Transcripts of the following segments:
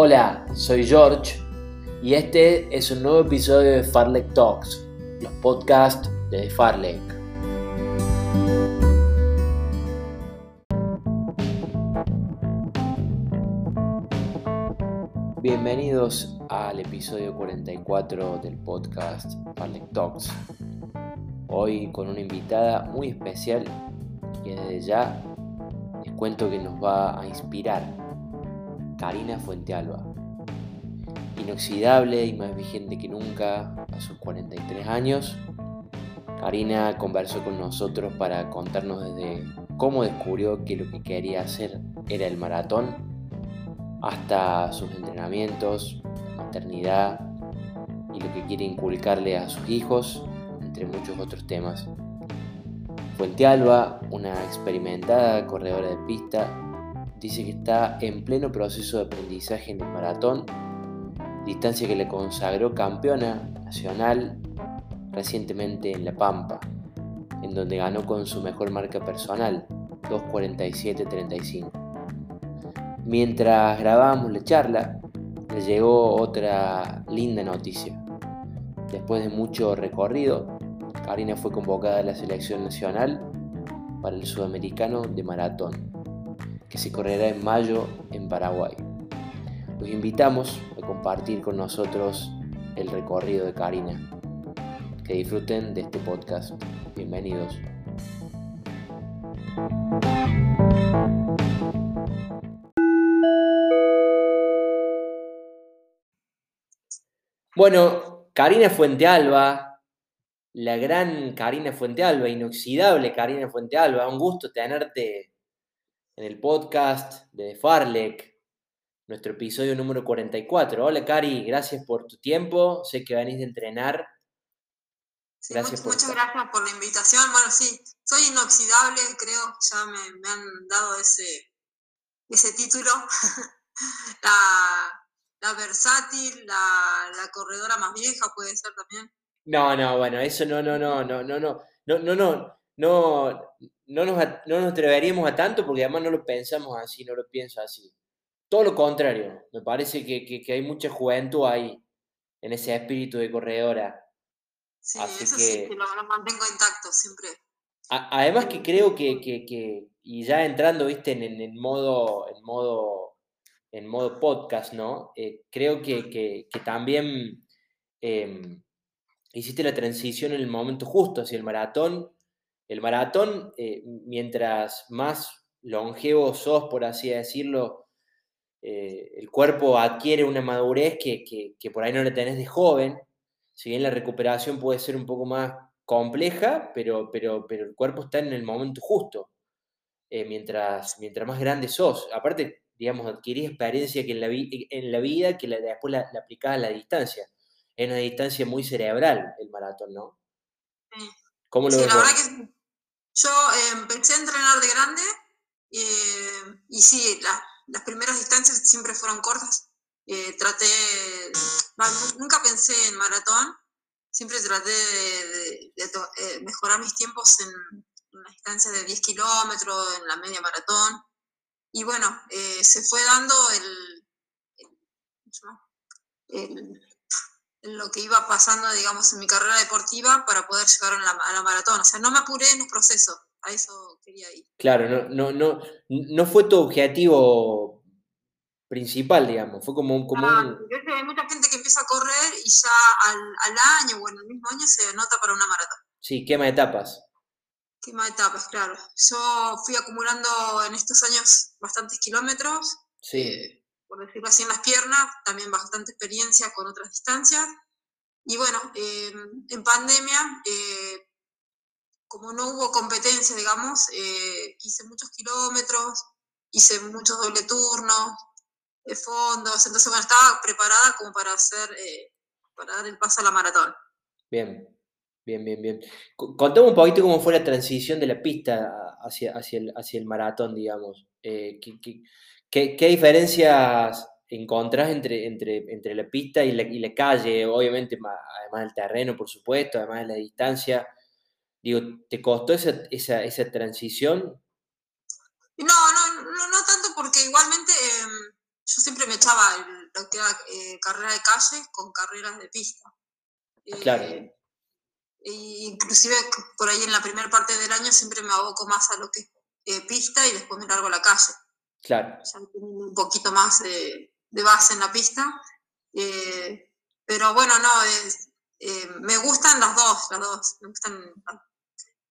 Hola, soy George y este es un nuevo episodio de Farlek Talks, los podcasts de Farlek. Bienvenidos al episodio 44 del podcast Farlek Talks. Hoy con una invitada muy especial que desde ya les cuento que nos va a inspirar, Karina Fuentealba. Inoxidable y más vigente que nunca a sus 43 años, Karina conversó con nosotros para contarnos desde cómo descubrió que lo que quería hacer era el maratón, hasta sus entrenamientos, maternidad y lo que quiere inculcarle a sus hijos, entre muchos otros temas. Fuente Alba, una experimentada corredora de pista, dice que está en pleno proceso de aprendizaje en el maratón, distancia que le consagró campeona nacional recientemente en La Pampa, en donde ganó con su mejor marca personal, 2.47.35. Mientras grabábamos la charla, le llegó otra linda noticia. Después de mucho recorrido, Karina fue convocada a la selección nacional para el sudamericano de maratón, que se correrá en mayo en Paraguay. Los invitamos a compartir con nosotros el recorrido de Karina. Que disfruten de este podcast. Bienvenidos. Bueno, Karina Fuentealba, la gran Karina Fuentealba, inoxidable Karina Fuentealba. Un gusto tenerte en el podcast de Farlek, nuestro episodio número 44. Hola Cari, gracias por tu tiempo. Sé que venís de entrenar. gracias muchas gracias por la invitación. Bueno, sí, soy inoxidable, creo, ya me, han dado ese, ese título. la, versátil, la, la corredora más vieja puede ser también. No, no, bueno, eso no, no, no, no, no, no, no, no, no, no, no nos, no nos atreveríamos a tanto porque además no lo pensamos así, no lo pienso así. Todo lo contrario, me parece que, hay mucha juventud ahí, en ese espíritu de corredora. Sí, eso sí, que lo, mantengo intacto siempre. además que creo que, que, y ya entrando, viste, en, en, modo, en modo, en modo podcast, ¿no? Eh, creo que, también em, hiciste la transición en el momento justo hacia el maratón. El maratón, eh, mientras más longevo sos, por así decirlo, eh, el cuerpo adquiere una madurez que, por ahí no la tenés de joven. Si bien la recuperación puede ser un poco más compleja, pero, pero, pero el cuerpo está en el momento justo. Eh, mientras, mientras más grande sos. Aparte, digamos, adquirís experiencia que en la, en la vida que después la, la aplicás a la distancia es una distancia muy cerebral el maratón, ¿no? Sí. ¿Cómo lo sí, la que yo eh, empecé a entrenar de grande eh, y sí, las primeras distancias siempre fueron cortas. Eh, traté, nunca pensé en maratón, siempre traté de, mejorar mis tiempos en, una distancia de 10 kilómetros, en la media maratón. Y bueno, se fue dando el, el lo que iba pasando, digamos, en mi carrera deportiva para poder llegar a la, a la maratón. O sea, no me apuré en el proceso, a eso quería ir. Claro, no, no, no, no fue tu objetivo principal, digamos, fue como un... Como Hay mucha gente que empieza a correr y ya al, al, año o en el mismo año se anota para una maratón. Sí, quema etapas. Quema etapas, claro. Yo fui acumulando en estos años bastantes kilómetros. Sí. Eh, por decirlo así, en las piernas, también bastante experiencia con otras distancias. Y bueno, eh, en pandemia, eh, como no hubo competencia, digamos, eh, hice muchos kilómetros, hice muchos doble turnos, fondos, entonces bueno, estaba preparada como para hacer, para dar el paso a la maratón. Bien, bien, bien, bien. Contame un poquito cómo fue la transición de la pista hacia, hacia, el, hacia el maratón, digamos. ¿qué, qué, ¿Qué, diferencias encontrás entre, entre, entre la pista y la, y la, calle? Obviamente, además del terreno, por supuesto, además de la distancia. Digo, ¿te costó esa, esa, esa transición? No, no, no, no, tanto porque igualmente em, yo siempre me echaba lo que era eh, carrera de calle con carreras de pista. Claro. inclusive por ahí en la primera parte del año siempre me aboco más a lo que es pista y después me largo a la calle. Claro. Ya tengo un poquito más de, base en la pista. pero bueno, no, me gustan las dos, las dos. Me gustan las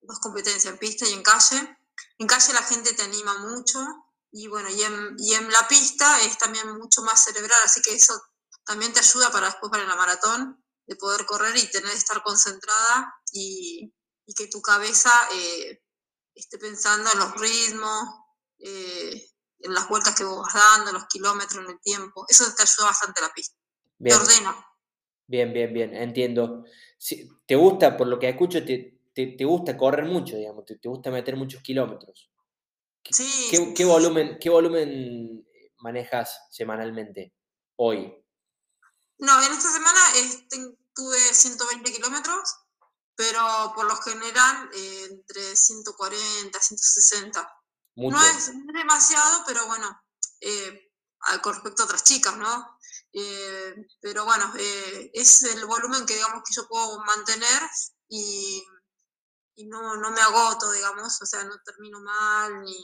dos competencias, en pista y en calle. En calle la gente te anima mucho y bueno, y en, y en la pista es también mucho más cerebral, así que eso también te ayuda para después para la maratón, de poder correr y tener estar concentrada y, y que tu cabeza eh, esté pensando en los ritmos, eh, en las vueltas que vos vas dando, los kilómetros, en el tiempo. Eso te ayuda bastante la pista. Te ordena. Bien, bien, bien, entiendo. Si, ¿Te gusta, por lo que escucho, te, te, gusta correr mucho, digamos, te, te gusta meter muchos kilómetros? ¿Qué, volumen, ¿Qué volumen manejas semanalmente hoy? No, en esta semana tuve 120 kilómetros, pero por lo general eh, entre 140, 160. No es demasiado, pero bueno, eh, con respecto a otras chicas, ¿no? Eh, pero bueno, es el volumen que digamos que yo puedo mantener y y no, no me agoto, digamos, o sea, no termino mal ni,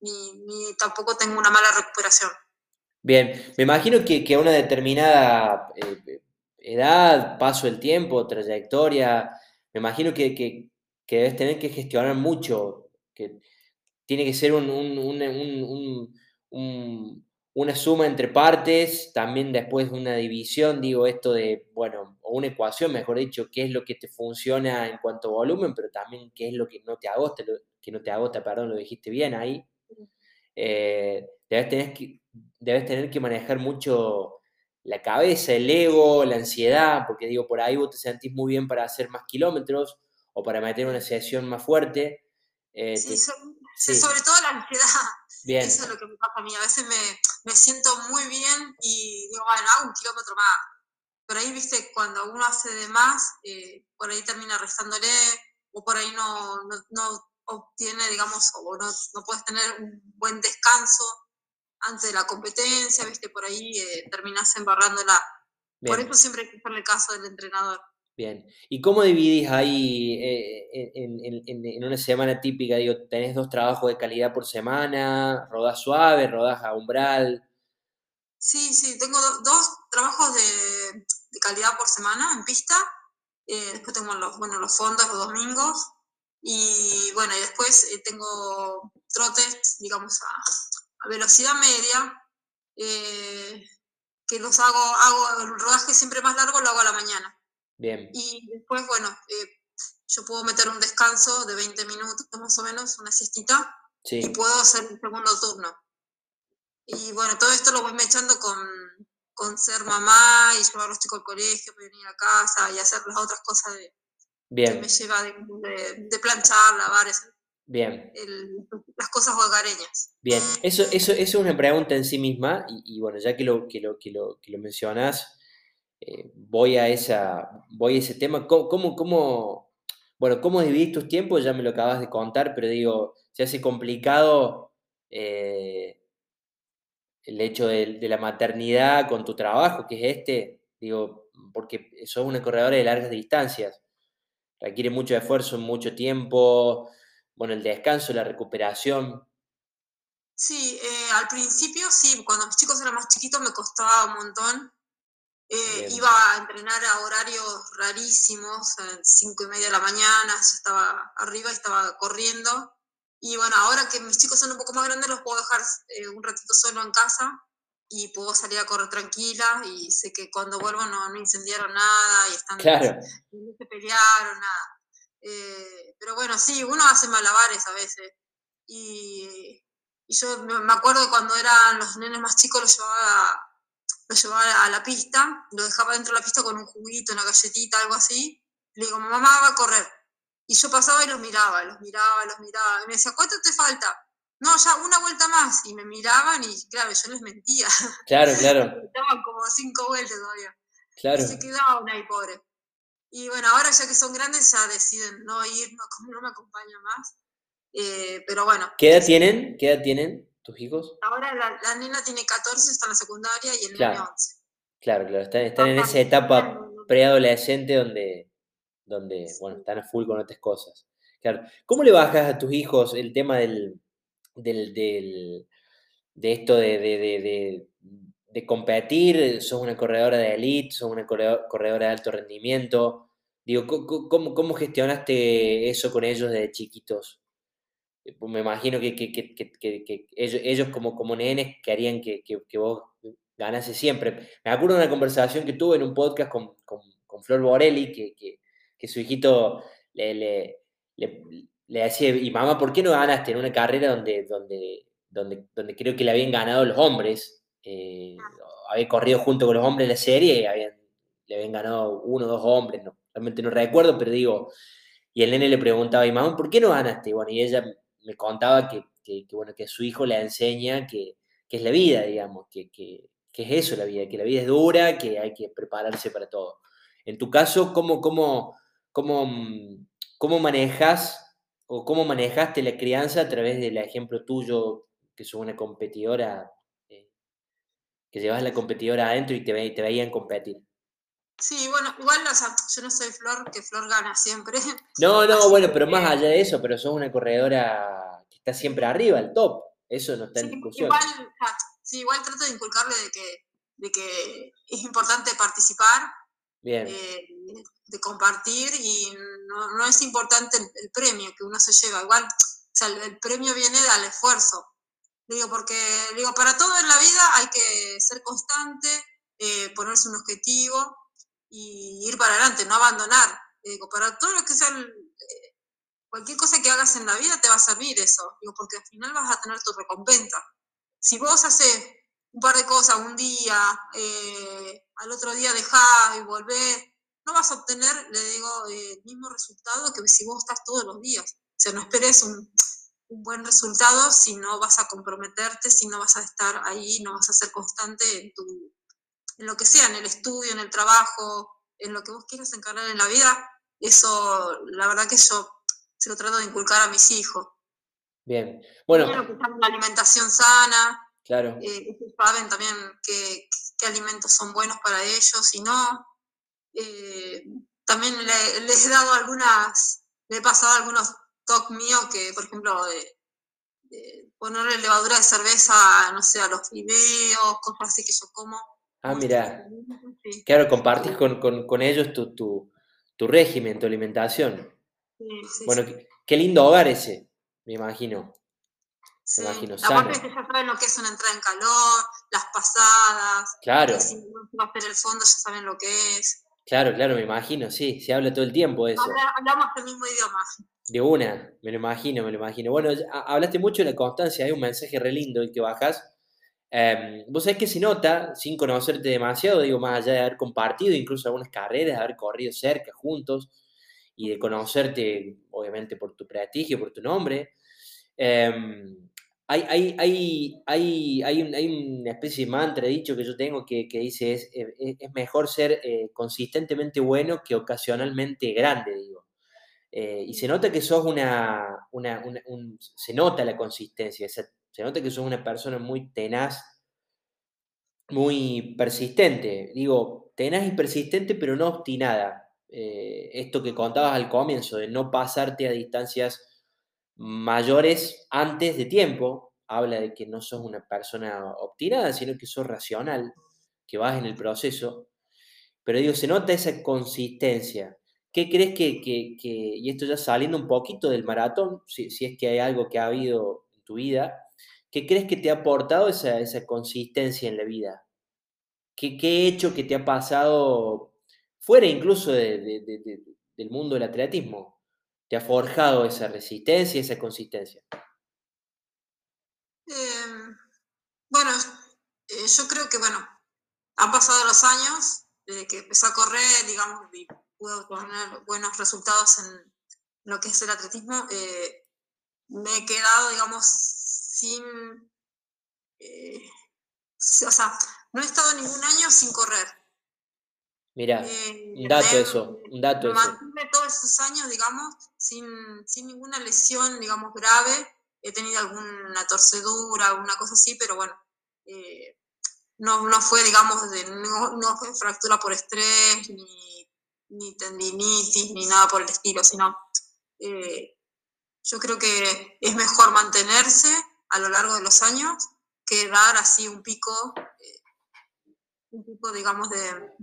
ni, tampoco tengo una mala recuperación. Bien, me imagino que, que a una determinada eh, edad, paso del tiempo, trayectoria, me imagino que, que, que, debes tener que gestionar mucho, que tiene que ser un, un, un, un una suma entre partes, también después una división, digo, esto de, bueno, o una ecuación, mejor dicho, qué es lo que te funciona en cuanto a volumen, pero también qué es lo que no te agota, que no te agota, perdón, lo dijiste bien ahí. Eh, debes, tener que, debes tener que manejar mucho la cabeza, el ego, la ansiedad, porque digo, por ahí vos te sentís muy bien para hacer más kilómetros o para meter una sesión más fuerte. Eh, sí, sobre todo la ansiedad. Eso es lo que me pasa a mí. A veces me, me siento muy bien y digo, bueno, hago un kilómetro más. Pero ahí, viste, cuando uno hace de más, eh, por ahí termina restándole o por ahí no, no, no obtiene, digamos, o no, no, puedes tener un buen descanso antes de la competencia, viste, por ahí eh, terminas embarrándola. Por eso siempre hay que hacerle caso del entrenador. Bien. ¿Y cómo dividís ahí eh, en, una semana típica? Digo, ¿tenés dos trabajos de calidad por semana? ¿Rodás suave? ¿Rodás a umbral? Sí, sí, tengo dos trabajos de, calidad por semana en pista. Eh, después tengo los, bueno, los fondos los domingos. Y bueno, y después eh, tengo trotes, digamos, a, velocidad media. que los hago, hago el rodaje siempre más largo, lo hago a la mañana. Y después, bueno, eh, yo puedo meter un descanso de 20 minutos más o menos, una siestita, y puedo hacer un segundo turno. Y bueno, todo esto lo voy echando con, con ser mamá y llevar a los chicos al colegio, venir a casa y hacer las otras cosas de, Bien. que me lleva de, de, planchar, lavar, Bien. las cosas hogareñas. Bien, eso, eso, eso, es una pregunta en sí misma y, y bueno, ya que lo, que lo, que lo, que lo mencionas, eh, voy, a esa, voy a ese tema. ¿Cómo, cómo, bueno, ¿cómo dividís tus tiempos? Ya me lo acabas de contar, pero digo, se hace complicado eh, el hecho de, la maternidad con tu trabajo, que es este, digo, porque sos una corredora de largas distancias. Requiere mucho esfuerzo, mucho tiempo, bueno, el descanso, la recuperación. Sí, eh, al principio sí, cuando mis chicos eran más chiquitos me costaba un montón eh, iba a entrenar a horarios rarísimos, a cinco y media de la mañana, ya estaba arriba y estaba corriendo. Y bueno, ahora que mis chicos son un poco más grandes, los puedo dejar eh, un ratito solo en casa y puedo salir a correr tranquila y sé que cuando vuelvo no, no incendiaron nada y están claro. no se pelearon, nada. Eh, pero bueno, sí, uno hace malabares a veces. Y, y yo me acuerdo cuando eran los nenes más chicos, los llevaba lo llevaba a la pista, lo dejaba dentro de la pista con un juguito, una galletita, algo así. Le digo, mamá va a correr. Y yo pasaba y los miraba, los miraba, los miraba. Y me decía, ¿cuánto te falta? No, ya una vuelta más. Y me miraban y, claro, yo les mentía. Claro, claro. Estaban como cinco vueltas todavía. Claro. Y se quedaban ahí, pobre. Y bueno, ahora ya que son grandes ya deciden no ir, no, no me acompañan más. Eh, pero bueno. ¿Qué edad tienen? ¿Qué edad tienen? Tus hijos? Ahora la, la, nena tiene 14, está en la secundaria y el niño 11. Claro, claro, están, en esa etapa preadolescente donde, donde bueno, están a full con otras cosas. Claro. ¿Cómo le bajas a tus hijos el tema del, del, de esto de, de, competir? ¿Sos una corredora de elite? ¿Sos una corredora de alto rendimiento? Digo, ¿cómo, cómo gestionaste eso con ellos desde chiquitos? Eh, pues me imagino que, ellos, como, como nenes querían que, vos ganase siempre. Me acuerdo de una conversación que tuve en un podcast con, Flor Borelli, que, su hijito le, le, decía, y mamá, ¿por qué no ganaste en una carrera donde, donde, donde, donde creo que le habían ganado los hombres? Eh, había corrido junto con los hombres la serie y habían, le habían ganado uno o dos hombres, no, realmente no recuerdo, pero digo, y el nene le preguntaba, y mamá, ¿por qué no ganaste? Bueno, y ella me contaba que, bueno, que su hijo le enseña que, es la vida, digamos, que, es eso la vida, que la vida es dura, que hay que prepararse para todo. En tu caso, ¿cómo, cómo, cómo, cómo manejas o cómo manejaste la crianza a través del ejemplo tuyo, que sos una competidora, eh, que llevas la competidora adentro y te, te veían competir? Sí, bueno, igual, yo no soy Flor, que Flor gana siempre. No, no, bueno, pero más allá de eso, pero sos una corredora que está siempre arriba, el top. Eso no está en discusión. Igual, sí, igual trato de inculcarle de que, de que es importante participar, eh, de compartir y no, es importante el, premio que uno se lleva. Igual, o sea, el, premio viene del esfuerzo. Digo, porque digo, para todo en la vida hay que ser constante, eh, ponerse un objetivo y ir para adelante, no abandonar. Digo, para todo lo que sea, eh, cualquier cosa que hagas en la vida te va a servir eso, digo, porque al final vas a tener tu recompensa. Si vos haces un par de cosas un día, eh, al otro día dejás y volvés, no vas a obtener, le digo, el mismo resultado que si vos estás todos los días. O sea, no esperes un, un buen resultado si no vas a comprometerte, si no vas a estar ahí, no vas a ser constante en tu, en lo que sea, en el estudio, en el trabajo, en lo que vos quieras encarnar en la vida, eso la verdad que yo se lo trato de inculcar a mis hijos. Bien, bueno. la alimentación sana. Claro. Eh, saben también qué, alimentos son buenos para ellos y no. Eh, también les he dado algunas, le he pasado algunos talks míos que, por ejemplo, ponerle levadura de cerveza, no sé, a los fideos, cosas así que yo como Ah, mira. Claro, compartes con, ellos tu, tu, régimen, tu alimentación. bueno, qué, lindo hogar ese, me imagino. Me imagino Aparte que ya saben lo que es una entrada en calor, las pasadas. Claro. Si va a el fondo, ya saben lo que es. Claro, claro, me imagino, sí, se habla todo el tiempo eso. hablamos el mismo idioma. De una, me lo imagino, me lo imagino. Bueno, hablaste mucho de la constancia, hay un mensaje re lindo el que bajas Em, vos sabés que se nota, sin conocerte demasiado, digo, más allá de haber compartido incluso algunas carreras, de haber corrido cerca juntos y de conocerte, obviamente, por tu prestigio, por tu nombre, em, hay, hay, hay, hay, hay, una especie de mantra dicho que yo tengo que, que dice es, eh, es, mejor ser eh, consistentemente bueno que ocasionalmente grande, digo. Eh, y se nota que sos una, una, se nota la consistencia, se nota que sos una persona muy tenaz, muy persistente. Digo, tenaz y persistente, pero no obstinada. Eh, esto que contabas al comienzo, de no pasarte a distancias mayores antes de tiempo, habla de que no sos una persona obstinada, sino que sos racional, que vas en el proceso. Pero digo, se nota esa consistencia. ¿Qué crees que, y esto ya saliendo un poquito del maratón, si, si, es que hay algo que ha habido en tu vida, ¿Qué crees que te ha aportado esa, esa consistencia en la vida? ¿Qué, ¿Qué, hecho que te ha pasado fuera incluso del mundo del atletismo? ¿Te ha forjado esa resistencia, esa consistencia? Em, bueno, eh, yo creo que, bueno, han pasado los años desde que empecé a correr, digamos, y pude obtener buenos resultados en lo que es el atletismo. Eh, me he quedado, digamos, sin, eh, o sea, no he estado ningún año sin correr. Mira, eh, un dato eso, un dato me Mantuve todos esos años, digamos, sin, sin, ninguna lesión, digamos, grave. He tenido alguna torcedura, alguna cosa así, pero bueno, eh, no, no fue, digamos, de, no, fue fractura por estrés, ni, ni, tendinitis, ni nada por el estilo, sino eh, yo creo que es mejor mantenerse a lo largo de los años que dar así un pico, eh, un pico, digamos, de,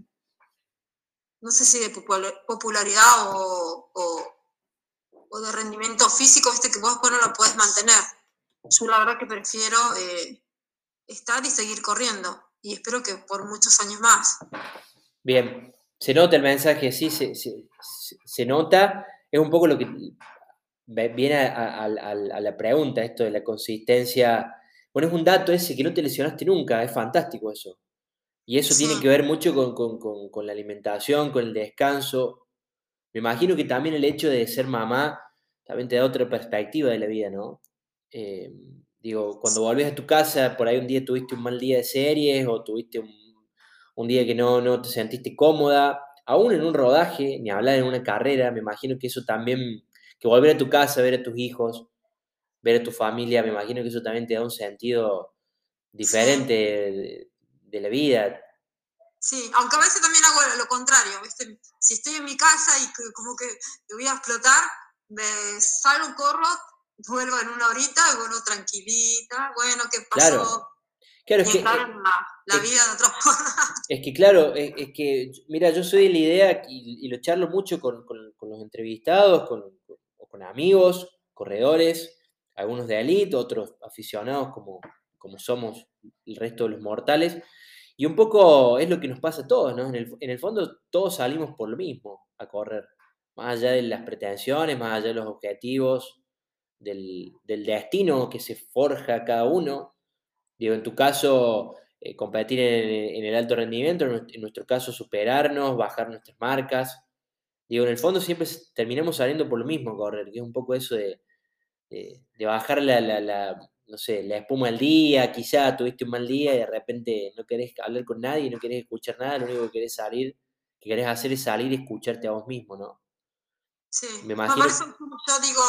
no sé si de popularidad o, o, de rendimiento físico, este que vos no lo puedes mantener. Yo la verdad que prefiero eh, estar y seguir corriendo y espero que por muchos años más. Bien, se nota el mensaje, sí, se, se, nota. Es un poco lo que viene a, la pregunta, esto de la consistencia. Bueno, es un dato ese que no te lesionaste nunca, es fantástico eso. Y eso tiene que ver mucho con, la alimentación, con el descanso. Me imagino que también el hecho de ser mamá también te da otra perspectiva de la vida, ¿no? Eh, Digo, cuando volvés a tu casa, por ahí un día tuviste un mal día de series o tuviste un, día que no, no te sentiste cómoda, aún en un rodaje, ni hablar en una carrera, me imagino que eso también, que volver a tu casa, ver a tus hijos, ver a tu familia, me imagino que eso también te da un sentido diferente de, la vida. Sí, aunque a veces también hago lo contrario, ¿viste? Si estoy en mi casa y como que me voy a explotar, me salgo, corro, vuelvo en una horita y bueno, tranquilita, bueno, ¿qué pasó? Claro. Es que, la, vida de otra forma. Es que claro, es, que, mira, yo soy de la idea y, lo charlo mucho con, los entrevistados, con, con, amigos, corredores, algunos de elite, otros aficionados como, como somos el resto de los mortales. Y un poco es lo que nos pasa a todos, ¿no? En el, en el fondo todos salimos por lo mismo a correr, más allá de las pretensiones, más allá de los objetivos, del, destino que se forja cada uno. Digo, en tu caso, eh, competir en, el alto rendimiento, en nuestro, caso, superarnos, bajar nuestras marcas. Digo, en el fondo siempre terminamos saliendo por lo mismo, correr, que es un poco eso de, bajar la, no sé, la espuma al día, quizá tuviste un mal día y de repente no querés hablar con nadie, no querés escuchar nada, lo único que querés salir, que querés hacer es salir y escucharte a vos mismo, ¿no? Sí, me imagino... yo digo,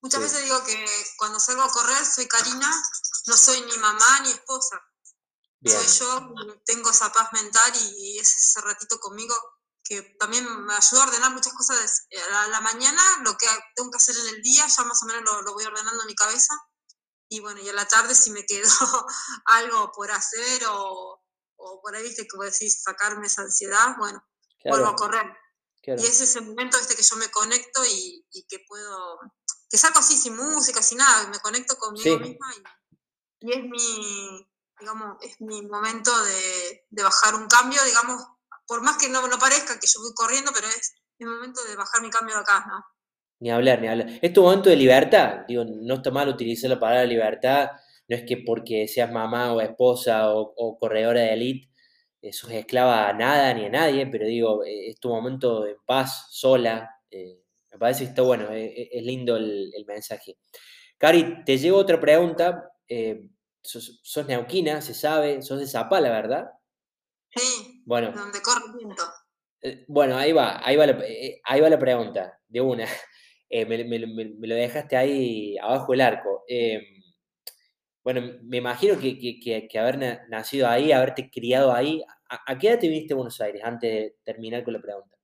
Muchas veces digo que cuando salgo a correr soy Karina, no soy ni mamá ni esposa. Soy yo, tengo esa paz mental y, es ese ratito conmigo que también me ayuda a ordenar muchas cosas. A la, mañana lo que tengo que hacer en el día ya más o menos lo, voy ordenando en mi cabeza. Y bueno, y a la tarde si me quedo algo por hacer o, por ahí, viste, como decís, sacarme esa ansiedad, bueno, vuelvo a correr. Y es ese momento este que yo me conecto y, y que puedo que salgo así sin música, sin nada, me conecto conmigo misma y, es mi, digamos, es mi momento de, bajar un cambio, digamos, por más que no, no parezca que yo voy corriendo, pero es mi momento de bajar mi cambio de acá, ¿no? Ni hablar, ni hablar. Es tu momento de libertad. Digo, no está mal utilizar la palabra libertad. No es que porque seas mamá o esposa o, corredora de elite eh, sos esclava a nada ni a nadie, pero digo, eh, es tu momento en paz, sola, eh, me parece que está bueno, eh, eh, es, lindo el, mensaje. Cari, te llevo otra pregunta. Eh, sos, neuquina, se sabe, sos de Zapala, ¿verdad? Sí, bueno, donde corre viento. bueno, ahí va, ahí va, la, ahí va la pregunta, de una. Me, lo dejaste ahí abajo el arco. Em, bueno, me imagino que, haber nacido ahí, haberte criado ahí, ¿a, ¿a, qué edad te viniste a Buenos Aires antes de terminar con la pregunta?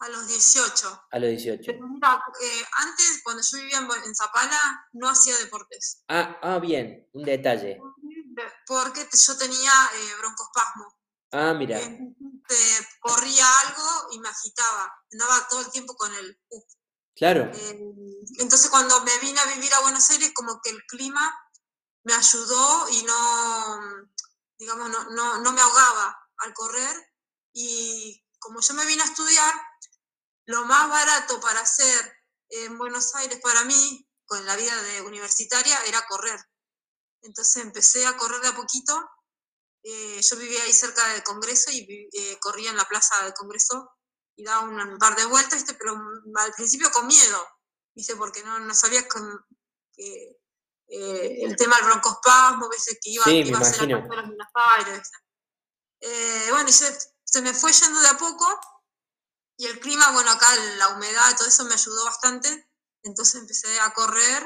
A los 18. A los 18. Eh, antes, cuando yo vivía en, Zapala, no hacía deportes. Ah, ah, bien, un detalle. Porque yo tenía eh, broncospasmo. Ah, mira. corría algo y me agitaba. Andaba todo el tiempo con el Claro. Eh, entonces, cuando me vine a vivir a Buenos Aires, como que el clima me ayudó y no, digamos, no, no, no me ahogaba al correr. Y como yo me vine a estudiar, lo más barato para hacer en Buenos Aires para mí, con la vida de universitaria, era correr. Entonces empecé a correr de a poquito. Eh, yo vivía ahí cerca del Congreso y eh, corría en la plaza del Congreso y daba un, par de vueltas, pero al principio con miedo, ¿viste? porque no, no sabía que, eh, el tema del broncospasmo, ¿viste? que iba, sí, iba a ser la bueno, y se, se me fue yendo de a poco y el clima, bueno, acá la humedad, todo eso me ayudó bastante. Entonces empecé a correr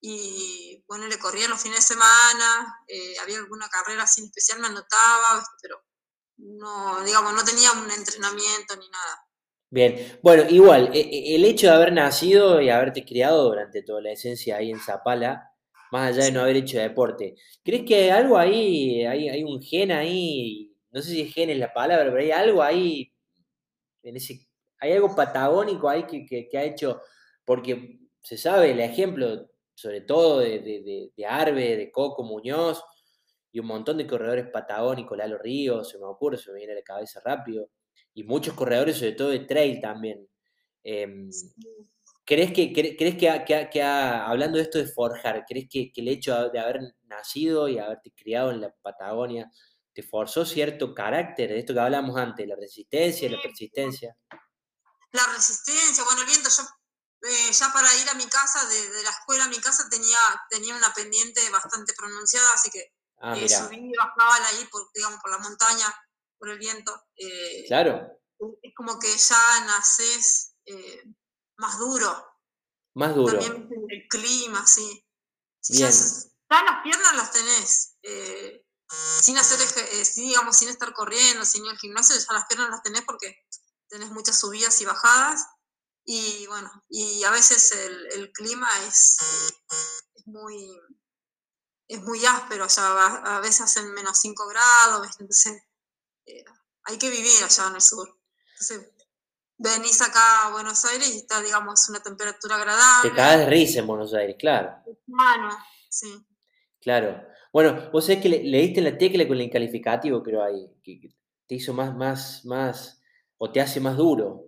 y bueno, le corría los fines de semana, eh, había alguna carrera así especial, me anotaba, pero no, digamos, no tenía un entrenamiento ni nada. Bien, bueno, igual, e, e, el hecho de haber nacido y haberte criado durante toda la esencia ahí en Zapala, más allá de no haber hecho deporte, ¿crees que hay algo ahí, hay, hay un gen ahí, no sé si gen es la palabra, pero hay algo ahí, en ese, hay algo patagónico ahí que, que ha hecho, porque se sabe el ejemplo, sobre todo de, de, Arbe, de Coco Muñoz y un montón de corredores patagónicos, Lalo Ríos, se me ocurre, se me viene a la cabeza rápido, y muchos corredores, sobre todo de trail también. Em, ¿Crees que, crees que, hablando de esto de forjar, crees que, el hecho de haber nacido y haberte criado en la Patagonia te forzó cierto carácter, de esto que hablamos antes, la resistencia, la persistencia? La resistencia, bueno, el viento, yo eh, ya para ir a mi casa, de, la escuela a mi casa, tenía, tenía una pendiente bastante pronunciada, así que ah, eh, subí y bajaba ahí, por, digamos, por la montaña, por el viento. Eh, claro. Es como que ya naces más duro. Más duro. También el clima, sí. ya, las piernas las tenés. sin hacer, digamos, sin estar corriendo, sin ir al gimnasio, ya las piernas las tenés porque tenés muchas subidas y bajadas y bueno, y a veces el, clima es, muy es muy áspero, o sea, a, veces hacen menos 5 grados, entonces eh, hay que vivir allá en el sur. Entonces, venís acá a Buenos Aires y está, digamos, una temperatura agradable. Te cagas de risa en Buenos Aires, claro. Bueno, sí. Claro. Bueno, vos sabés que le, diste la tecla con el incalificativo, creo ahí, que te hizo más, más, más, o te hace más duro.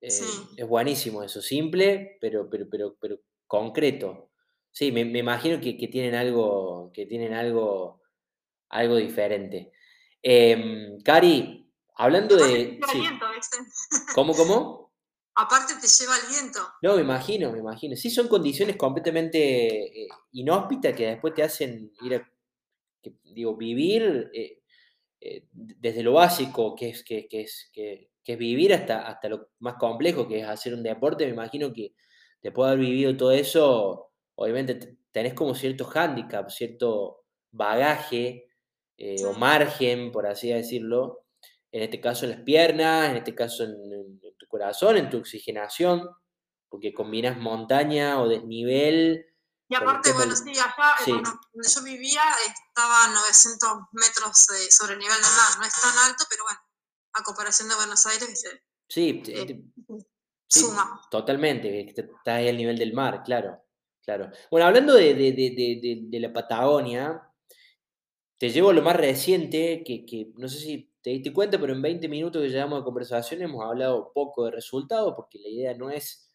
Eh, es buenísimo eso, simple, pero, pero, pero, pero concreto. Sí, me, imagino que, tienen algo, que tienen algo, algo diferente. Em, Cari, hablando de. ¿Cómo, cómo? Aparte te lleva el viento. No, me imagino, me imagino. Sí, son condiciones completamente eh, inhóspitas que después te hacen ir a, digo, vivir eh, desde lo básico, que es, que, que es, que, que es vivir hasta, hasta lo más complejo que es hacer un deporte, me imagino que después de haber vivido todo eso, obviamente tenés como cierto hándicap, cierto bagaje eh, o margen, por así decirlo, en este caso en las piernas, en este caso en, tu corazón, en tu oxigenación, porque combinas montaña o desnivel. Y aparte, bueno, sí, allá donde yo vivía estaba a 900 metros eh, sobre el nivel del mar, no es tan alto, pero bueno, a comparación de Buenos Aires, sí, eh, suma. Totalmente, está ahí al nivel del mar, claro. claro. Bueno, hablando de, la Patagonia, te llevo lo más reciente, que, no sé si te diste cuenta, pero en 20 minutos que llevamos de conversación hemos hablado poco de resultados, porque la idea no es,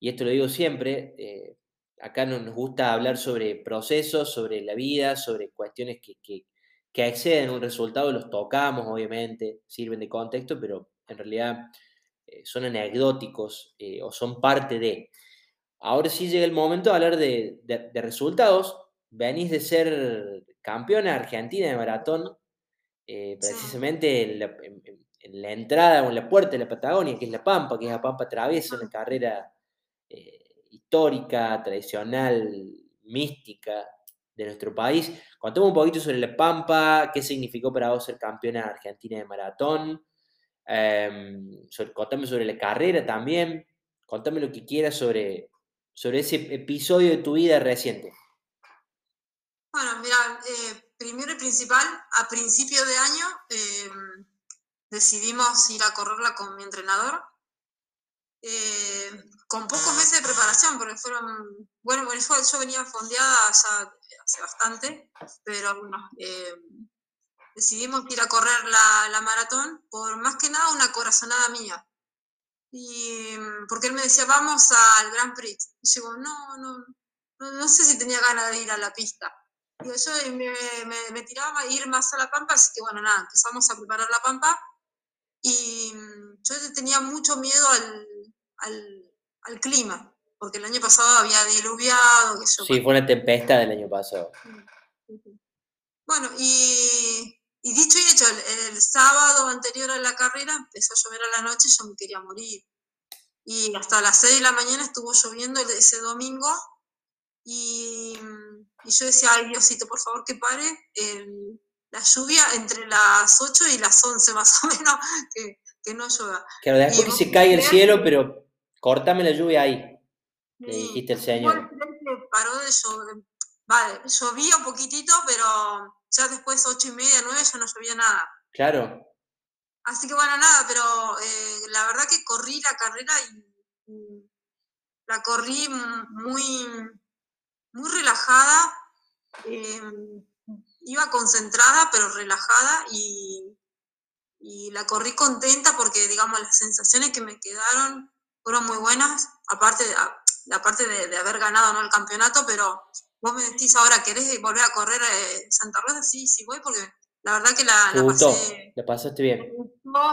y esto lo digo siempre, eh, acá nos gusta hablar sobre procesos, sobre la vida, sobre cuestiones que, que exceden un resultado, los tocamos, obviamente, sirven de contexto, pero en realidad eh, son anecdóticos eh, o son parte de. Ahora sí llega el momento de hablar de, resultados. Venís de ser campeona argentina de maratón, eh, precisamente en la, entrada o en la puerta de la Patagonia, que es la Pampa, que es la Pampa Traviesa, una carrera histórica, tradicional, mística, de nuestro país. Contame un poquito sobre La Pampa, qué significó para vos ser campeona argentina de maratón. Eh, contame sobre la carrera también. Contame lo que quieras sobre, sobre ese episodio de tu vida reciente. Bueno, mira, eh, primero y principal, a principio de año em, decidimos ir a correrla con mi entrenador. Eh, con pocos meses de preparación, porque fueron, bueno, yo venía fondeada ya hace bastante, pero bueno, eh, decidimos ir a correr la, maratón por más que nada una corazonada mía. Y porque él me decía, vamos al Grand Prix. Y yo digo, no, no, no, sé si tenía ganas de ir a la pista. Y yo me, me, tiraba a ir más a la pampa, así que bueno, nada, empezamos a preparar la pampa. Y yo tenía mucho miedo al al clima, porque el año pasado había diluviado. sí, fue una tempestad del año pasado. Bueno, y, dicho y hecho, el, sábado anterior a la carrera empezó a llover a la noche y yo me quería morir. Y hasta las 6 de la mañana estuvo lloviendo ese domingo y, y yo decía, ay Diosito, por favor que pare la lluvia entre las 8 y las 11 más o menos, que, que no llueva. Claro, después que se cae el cielo, pero córtame la lluvia ahí, le dijiste el Señor. Paró de llover, vale, llovía un poquitito, pero ya después 8 y media, 9 ya no llovía nada. Claro. Así que bueno, nada, pero eh, la verdad que corrí la carrera y la corrí muy, muy relajada, em, iba concentrada pero relajada y, la corrí contenta porque, digamos, las sensaciones que me quedaron fueron muy buenas, aparte, de, aparte de, haber ganado ¿no? el campeonato, pero vos me decís ahora, ¿querés volver a correr eh, Santa Rosa? Sí, sí voy porque la verdad que la, la pasé... ¿La pasaste bien?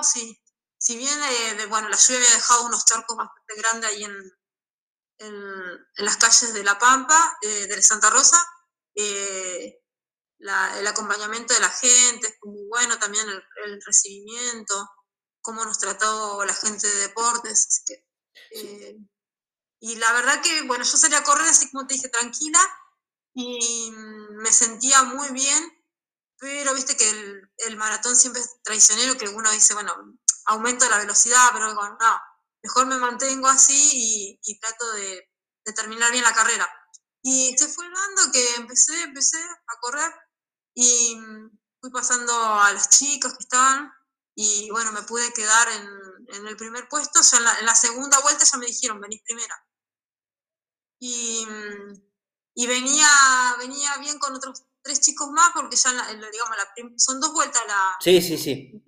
sí. Si bien, eh, bueno, la lluvia había dejado unos charcos bastante grandes ahí en, en, las calles de La Pampa, eh, de Santa Rosa. Eh, el acompañamiento de la gente es muy bueno, también el, recibimiento, cómo nos trató la gente de deportes. Eh, y la verdad que, bueno, yo salí a correr así como te dije, tranquila, y me sentía muy bien, pero viste que el, el maratón siempre es traicionero, que uno dice, bueno, aumento la velocidad, pero bueno, no, mejor me mantengo así y, trato de, terminar bien la carrera. Y se fue dando que empecé, empecé a correr y fui pasando a las chicas que estaban y bueno, me pude quedar en, el primer puesto, o sea, en la, segunda vuelta ya me dijeron, venís primera. Y, venía, venía bien con otros tres chicos más porque ya, digamos, son dos vueltas la... Sí, sí, sí.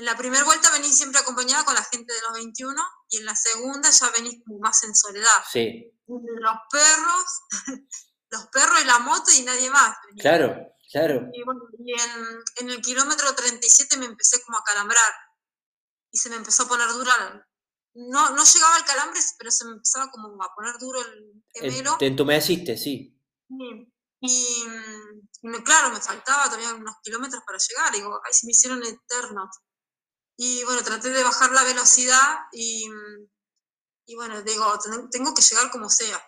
En la primera vuelta venís siempre acompañada con la gente de los 21 y en la segunda ya venís más en soledad. Sí. Los perros, los perros y la moto y nadie más. Claro, claro. Y, bueno, y en, el kilómetro 37 me empecé como a calambrar y se me empezó a poner dura. No, no llegaba al calambre, pero se me empezaba como a poner duro el gemelo. Te entumeciste, sí. sí. Y, y, claro, me faltaba todavía unos kilómetros para llegar. Digo, ay, se me hicieron eternos. Y bueno, traté de bajar la velocidad y, y bueno, digo, tengo que llegar como sea.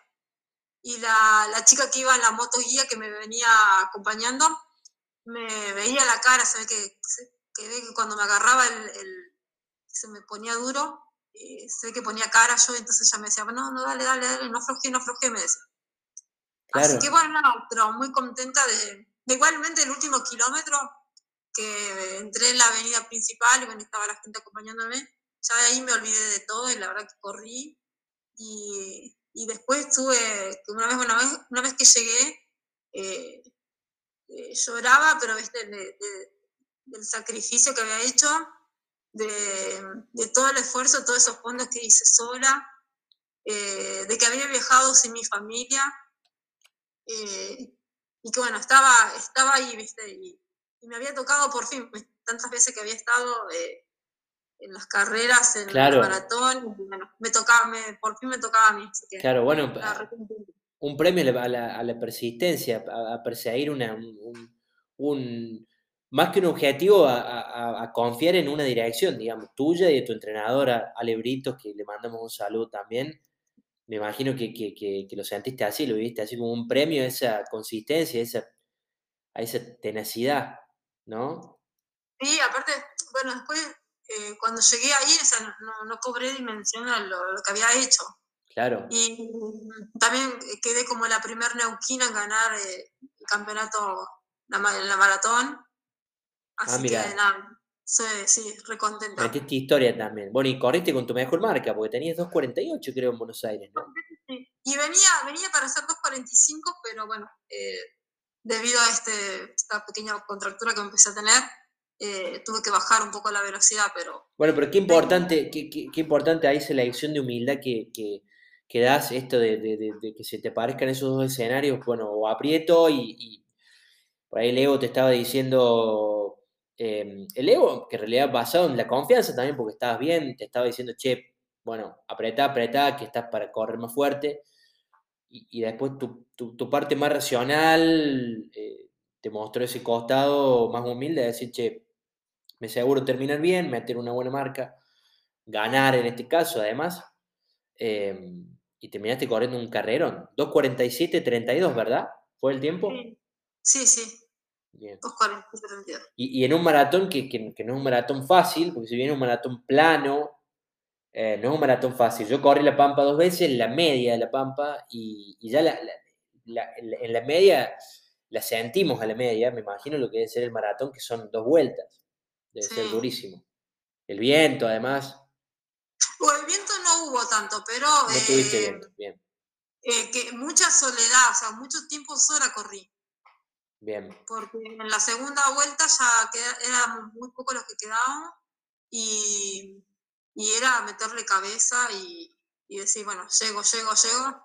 Y la, la, chica que iba en la moto guía que me venía acompañando, me veía la cara, se ve que, que, cuando me agarraba el, el, se me ponía duro, eh, ve que ponía cara yo, entonces ella me decía, no, no, dale, dale, dale, no afloje, no afloje, me decía. Así que bueno, pero muy contenta de, de igualmente el último kilómetro, que entré en la avenida principal y bueno, estaba la gente acompañándome, ya de ahí me olvidé de todo y la verdad que corrí. Y, y después tuve, una vez, una vez, una vez que llegué, eh, eh, lloraba, pero viste, del sacrificio que había hecho, de, de, todo el esfuerzo, todos esos fondos que hice sola, eh, de que había viajado sin mi familia, y que bueno, estaba, estaba ahí, viste, y, y me había tocado por fin, tantas veces que había estado eh, en las carreras, en el maratón, me tocaba, por fin me tocaba a mí. claro, bueno, un premio a la, persistencia, a, perseguir una, un, más que un objetivo, a, confiar en una dirección, digamos, tuya y de tu entrenadora, Alebritos, que le mandamos un saludo también. Me imagino que, que, lo sentiste así, lo viviste así como un premio a esa consistencia, esa, a esa tenacidad. ¿no? Sí, aparte, bueno, después, eh, cuando llegué ahí, o sea, no, no cobré dimensión a lo, que había hecho. Claro. Y también quedé como la primera neuquina en ganar eh, el campeonato, la, la maratón. Ah, Así que nada, sí, sí, recontenta. Metiste historia también. Bueno, y corriste con tu mejor marca, porque tenías 2.48 creo en Buenos Aires, ¿no? Sí. Y venía, venía para hacer 2.45, pero bueno, eh, debido a este, esta pequeña contractura que empecé a tener, eh, tuve que bajar un poco la velocidad, pero... Bueno, pero qué importante, qué, qué, importante ahí esa lección de humildad que, que, que das, esto de, de, de, que se te parezcan esos dos escenarios, bueno, o aprieto y, por ahí el ego te estaba diciendo, em, el ego que en realidad basado en la confianza también, porque estabas bien, te estaba diciendo, che, bueno, apretá, apretá, que estás para correr más fuerte, y, después tu, tu, parte más racional eh, te mostró ese costado más humilde de decir, che, me aseguro terminar bien, meter una buena marca, ganar en este caso además, em, y terminaste corriendo un carrerón, 2.47-32, ¿verdad? ¿Fue el tiempo? Sí, sí. Bien. 2.40, y, y en un maratón que, que, no es un maratón fácil, porque si viene un maratón plano, eh, no es un maratón fácil. Yo corrí la Pampa dos veces, en la media de la Pampa, y, y ya la, en la media la sentimos a la media, me imagino lo que debe ser el maratón, que son dos vueltas. Debe ser durísimo. El viento, además. Bueno, el viento no hubo tanto, pero. No tuviste eh, viento, bien. Eh, que mucha soledad, o sea, mucho tiempo sola corrí. Bien. Porque en la segunda vuelta ya éramos muy pocos los que quedábamos y, y era meterle cabeza y, y decir, bueno, llego, llego, llego.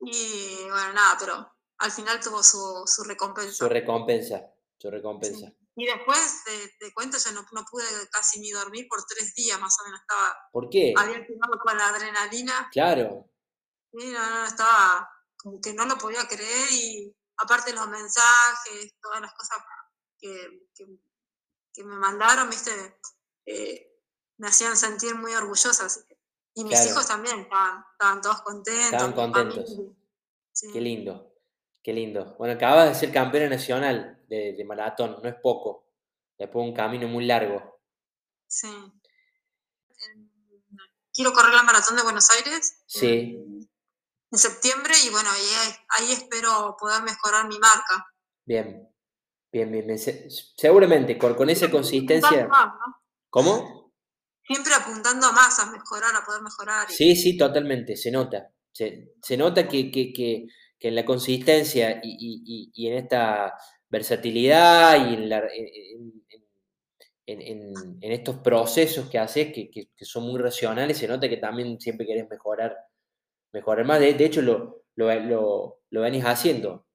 Y bueno, nada, pero al final tuvo su, su recompensa. Su recompensa, su recompensa. Y después, te, cuento, ya no, no, pude casi ni dormir por tres días más o menos. Estaba, ¿Por qué? Había quedado con la adrenalina. Claro. Y no, no, estaba como que no lo podía creer y aparte los mensajes, todas las cosas que, que, me mandaron, viste, eh, me hacían sentir muy orgullosa. Y mis hijos también estaban, estaban todos contentos. Estaban contentos. Qué lindo. Qué lindo. Bueno, acabas de ser campeona nacional de, maratón, no es poco. Después un camino muy largo. Sí. Quiero correr la maratón de Buenos Aires. Sí. En, septiembre y bueno, ahí, espero poder mejorar mi marca. Bien, bien, bien. Seguramente con, con esa consistencia. ¿Cómo? Siempre apuntando a más, a mejorar, a poder mejorar. Sí, sí, totalmente, se nota. Se, nota que, que que en la consistencia y, en esta versatilidad y en, estos procesos que haces, que, son muy racionales, se nota que también siempre querés mejorar, mejorar más. De, hecho, lo, lo, venís haciendo,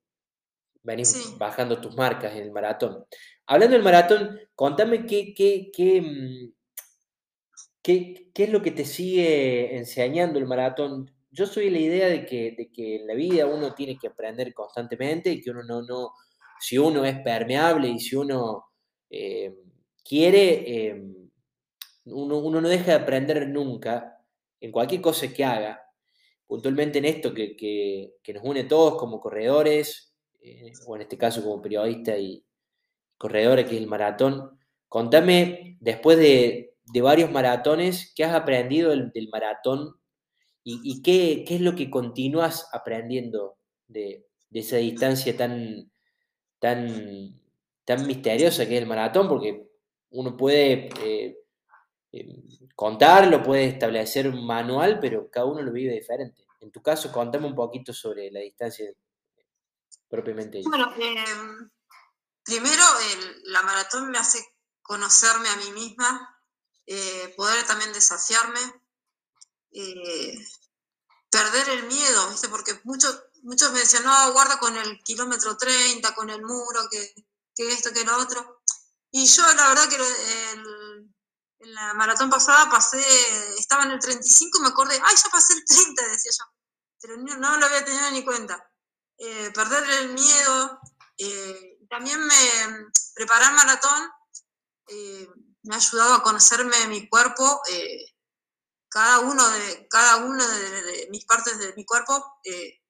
venís bajando tus marcas en el maratón. Hablando del maratón, contame qué, qué, qué, mm, qué, qué es lo que te sigue enseñando el maratón yo soy la idea de que, de que en la vida uno tiene que aprender constantemente y que uno no, no si uno es permeable y si uno eh, quiere, eh, uno, no deja de aprender nunca en cualquier cosa que haga, puntualmente en esto que, que, nos une todos como corredores, eh, o en este caso como periodista y corredores, que es el maratón. Contame, después de, de varios maratones, ¿qué has aprendido del, maratón ¿Y, qué, es lo que continúas aprendiendo de, esa distancia tan, tan, tan misteriosa que es el maratón? Porque uno puede eh, eh, contarlo, puede establecer un manual, pero cada uno lo vive diferente. En tu caso, contame un poquito sobre la distancia propiamente. Bueno, em, primero la maratón me hace conocerme a mí misma, eh, poder también desafiarme, eh, perder el miedo, ¿viste? Porque muchos, muchos me decían, no, guarda con el kilómetro 30, con el muro, que, esto, que lo otro. Y yo la verdad que en la maratón pasada pasé, estaba en el 35 y me acordé, ay, ya pasé el 30, decía yo. Pero no, lo había tenido ni cuenta. Eh, perder el miedo. Eh, también me preparar maratón me ha ayudado a conocerme mi cuerpo cada uno de, cada uno de, mis partes de mi cuerpo, eh,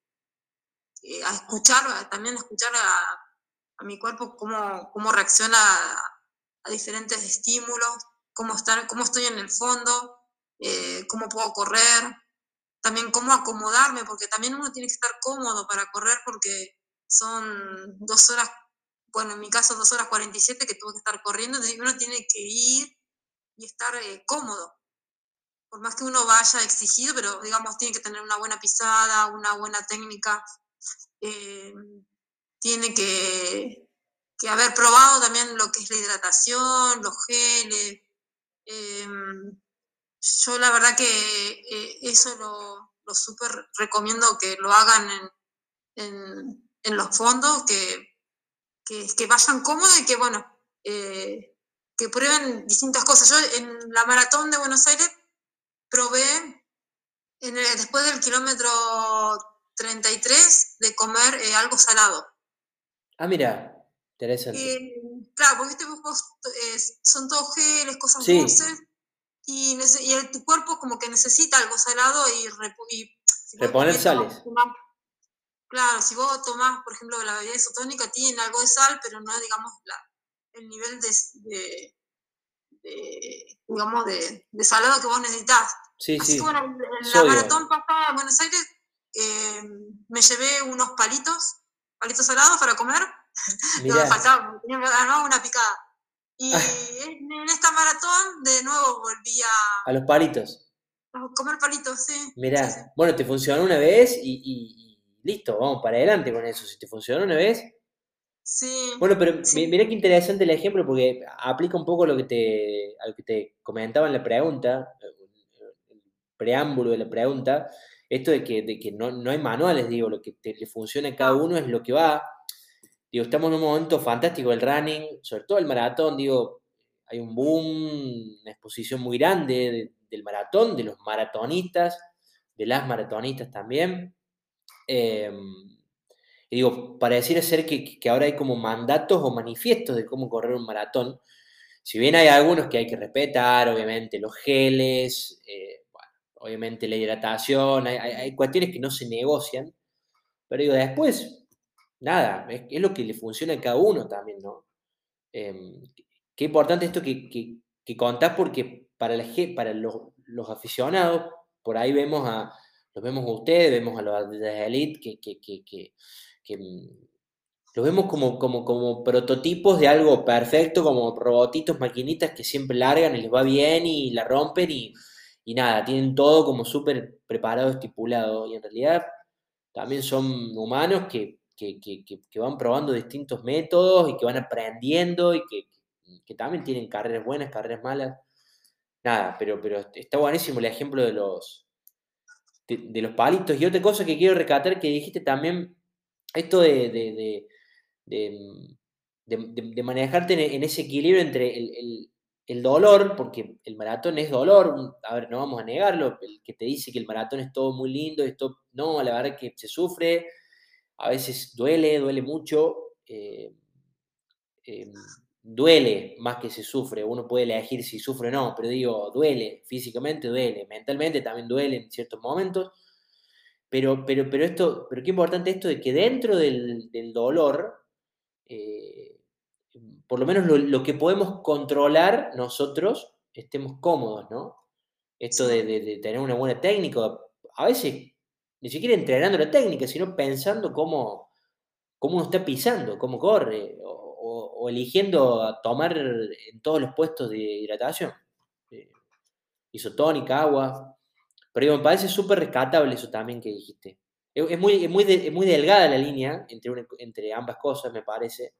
eh, a escuchar, también escuchar a, mi cuerpo cómo, cómo reacciona a, diferentes estímulos, cómo, estar, cómo estoy en el fondo, eh, cómo puedo correr, también cómo acomodarme, porque también uno tiene que estar cómodo para correr porque son dos horas, bueno, en mi caso dos horas 47 que tuve que estar corriendo, entonces uno tiene que ir y estar cómodo por más que uno vaya exigido, pero digamos, tiene que tener una buena pisada, una buena técnica, eh, tiene que, haber probado también lo que es la hidratación, los geles. Em, yo la verdad que eh, eso lo, lo súper recomiendo que lo hagan en, los fondos, que, que, vayan cómodos y que, bueno, eh, que prueben distintas cosas. Yo en la maratón de Buenos Aires probé después del kilómetro 33 de comer eh, algo salado. Ah, mira, interesante. Eh, claro, porque eh, son todos geles, cosas dulces, y, y tu cuerpo como que necesita algo salado y, reponer sales. Claro, si vos tomás, por ejemplo, la bebida isotónica, tiene algo de sal, pero no, digamos, el nivel de, digamos, de, salado que vos necesitas. Sí, Así sí. que bueno, en la maratón pasada en Buenos Aires eh, me llevé unos palitos, palitos salados para comer. No me faltaba, tenía una picada. Y en esta maratón de nuevo volví a... A los palitos. A comer palitos, sí. Mirá, bueno, te funcionó una vez y, listo, vamos para adelante con eso. Si te funcionó una vez... Sí. Bueno, pero mirá qué interesante el ejemplo porque aplica un poco lo que te, a lo que te comentaba en la pregunta, el preámbulo de la pregunta, esto de que, de que no, no, hay manuales, digo, lo que te, le funciona a cada uno es lo que va. Digo, estamos en un momento fantástico del running, sobre todo el maratón, digo, hay un boom, una exposición muy grande del maratón, de los maratonistas, de las maratonistas también. Em, y digo, decir ser que, que, ahora hay como mandatos o manifiestos de cómo correr un maratón, si bien hay algunos que hay que respetar, obviamente, los geles, eh, obviamente la hidratación, hay, cuestiones que no se negocian, pero digo, después, nada, es, lo que le funciona a cada uno también, ¿no? Em, qué importante esto que, que, que, contás porque para, los, los, aficionados, por ahí vemos a, los vemos a ustedes, vemos a los de Elite que, que mm, los vemos como, como, como prototipos de algo perfecto, como robotitos, maquinitas que siempre largan y les va bien y la rompen y y nada, tienen todo como súper preparado, estipulado, y en realidad también son humanos que, van probando distintos métodos y que van aprendiendo y que, también tienen carreras buenas, carreras malas. Nada, pero, pero está buenísimo el ejemplo de los, de, los palitos. Y otra cosa que quiero recatar que dijiste también, esto de, de, manejarte en, ese equilibrio entre el, el dolor, porque el maratón es dolor, a ver, no vamos a negarlo, el que te dice que el maratón es todo muy lindo, esto, no, la verdad que se sufre, a veces duele, duele mucho, eh, em, duele más que se sufre, uno puede elegir si sufre o no, pero digo, duele, físicamente duele, mentalmente también duele en ciertos momentos, pero, pero, pero esto, pero qué importante esto de que dentro del, dolor, eh, por lo menos lo, que podemos controlar nosotros estemos cómodos, ¿no? Esto de, tener una buena técnica, a veces ni siquiera entrenando la técnica, sino pensando cómo, cómo uno está pisando, cómo corre, o, eligiendo tomar en todos los puestos de hidratación. Eh, isotónica, agua. Pero digo, me parece súper rescatable eso también que dijiste. Es, muy, muy, muy delgada la línea entre, entre ambas cosas, me parece.